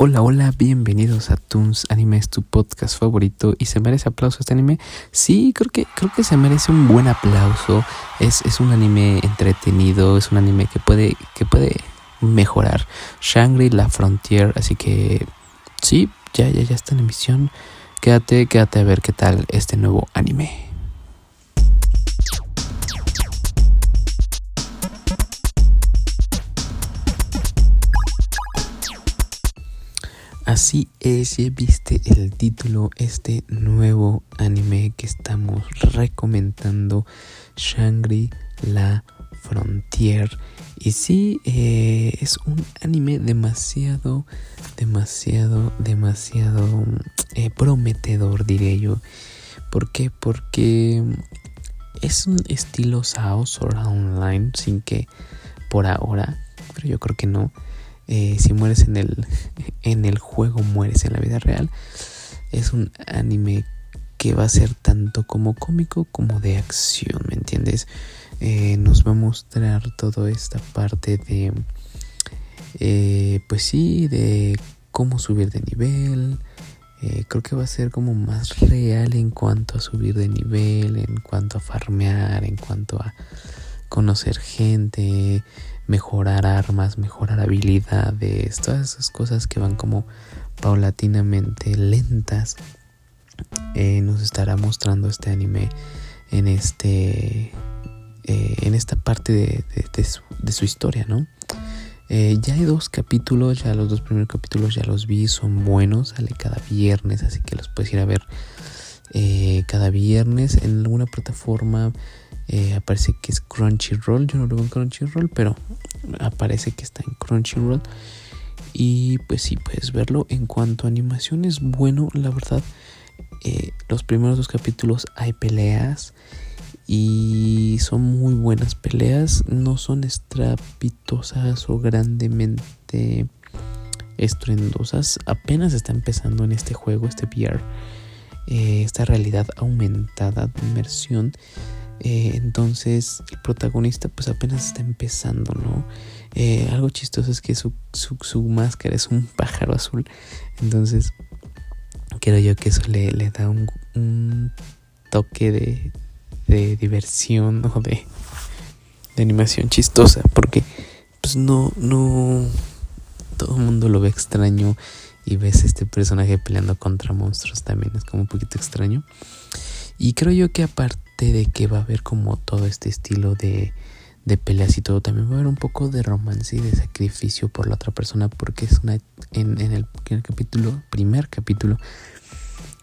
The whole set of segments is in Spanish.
Hola, hola, bienvenidos a Toons Anime, es tu podcast favorito y se merece aplauso este anime. Sí, creo que creo que se merece un buen aplauso. Es, es un anime entretenido, es un anime que puede que puede mejorar. Shangri La Frontier, así que sí, ya ya ya está en emisión. Quédate, quédate a ver qué tal este nuevo anime. Así es, ya viste el título, este nuevo anime que estamos recomendando, Shangri La Frontier. Y sí, eh, es un anime demasiado, demasiado, demasiado eh, prometedor, diré yo. ¿Por qué? Porque es un estilo Sao Online, sin que por ahora, pero yo creo que no eh, si mueres en el, en el juego, mueres en la vida real. Es un anime que va a ser tanto como cómico como de acción, ¿me entiendes? Eh, nos va a mostrar toda esta parte de, eh, pues sí, de cómo subir de nivel. creo que va a ser como más real en cuanto a subir de nivel, en cuanto a farmear, en cuanto a conocer gente, mejorar armas, mejorar habilidades, todas esas cosas que van como paulatinamente lentas. Eh, nos estará mostrando este anime en este eh, en esta parte de, su, historia, ¿no? Eh, ya hay dos capítulos, ya los dos primeros capítulos ya los vi, son buenos, sale cada viernes, así que los puedes ir a ver cada viernes en alguna plataforma eh, aparece que es Crunchyroll. Yo no lo veo en Crunchyroll, pero aparece que está en Crunchyroll. Y pues sí, puedes verlo. En cuanto a animación, es bueno, la verdad. Eh, los primeros dos capítulos hay peleas. Y son muy buenas peleas. No son estrapitosas o grandemente estruendosas. Apenas está empezando en este juego, este VR. Eh, esta realidad aumentada de inmersión eh, entonces el protagonista pues apenas está empezando, ¿no? Eh, algo chistoso es que su, su, máscara es un pájaro azul. Entonces creo yo que eso le, le da un, un toque de, de, diversión o de, de animación chistosa. Porque pues no, no, todo el mundo lo ve extraño y ves este personaje peleando contra monstruos también es como un poquito extraño. Y creo yo que de que va a haber como todo este estilo de, de peleas y todo, también va a haber un poco de romance y de sacrificio por la otra persona, porque es una, en, en, el, en el capítulo, primer capítulo,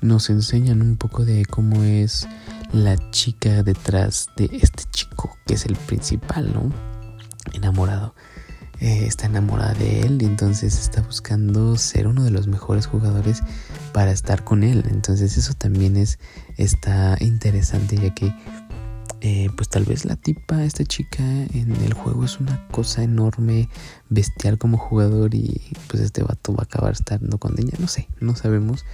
nos enseñan un poco de cómo es la chica detrás de este chico, que es el principal, ¿no? Enamorado. Eh, está enamorada de él y entonces está buscando ser uno de los mejores jugadores para estar con él. Entonces eso también es está interesante ya que eh, pues tal vez la tipa, esta chica en el juego es una cosa enorme, bestial como jugador y pues este vato va a acabar estando con ella, no sé, no sabemos.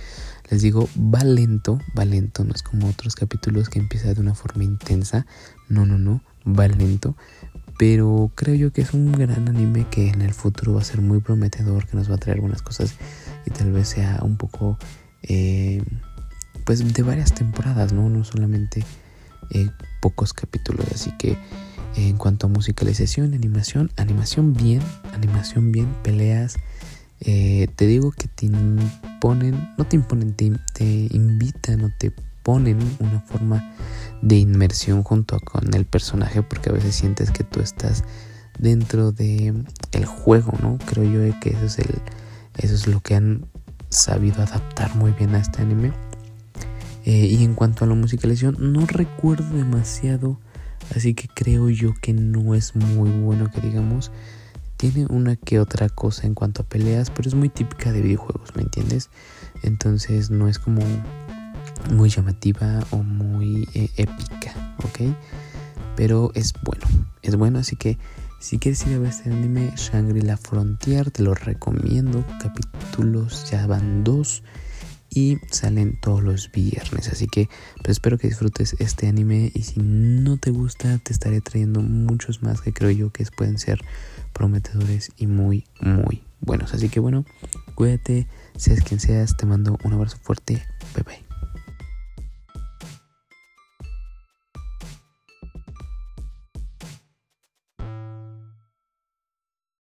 Les digo, va lento, va lento, no es como otros capítulos que empieza de una forma intensa, no, no, no, va lento, pero creo yo que es un gran anime que en el futuro va a ser muy prometedor, que nos va a traer algunas cosas y tal vez sea un poco, eh, pues de varias temporadas, ¿no? No solamente eh, pocos capítulos. Así que en cuanto a musicalización, animación, animación bien, animación bien, peleas. Eh, te digo que te imponen, no te imponen, te, te invitan o te ponen una forma de inmersión junto con el personaje porque a veces sientes que tú estás dentro de el juego, ¿no? Creo yo que eso es el eso es lo que han sabido adaptar muy bien a este anime. Eh, y en cuanto a la musicalización, no recuerdo demasiado, así que creo yo que no es muy bueno que digamos. Tiene una que otra cosa en cuanto a peleas, pero es muy típica de videojuegos, ¿me entiendes? Entonces no es como muy llamativa o muy eh, épica, ¿ok? Pero es bueno, es bueno, así que si quieres ir a ver este anime, Shangri-La Frontier, te lo recomiendo. Capítulos ya van dos y salen todos los viernes. Así que pues espero que disfrutes este anime y si no te gusta te estaré trayendo muchos más que creo yo que pueden ser prometedores y muy muy buenos. Así que bueno, cuídate, seas quien seas, te mando un abrazo fuerte. Bye bye.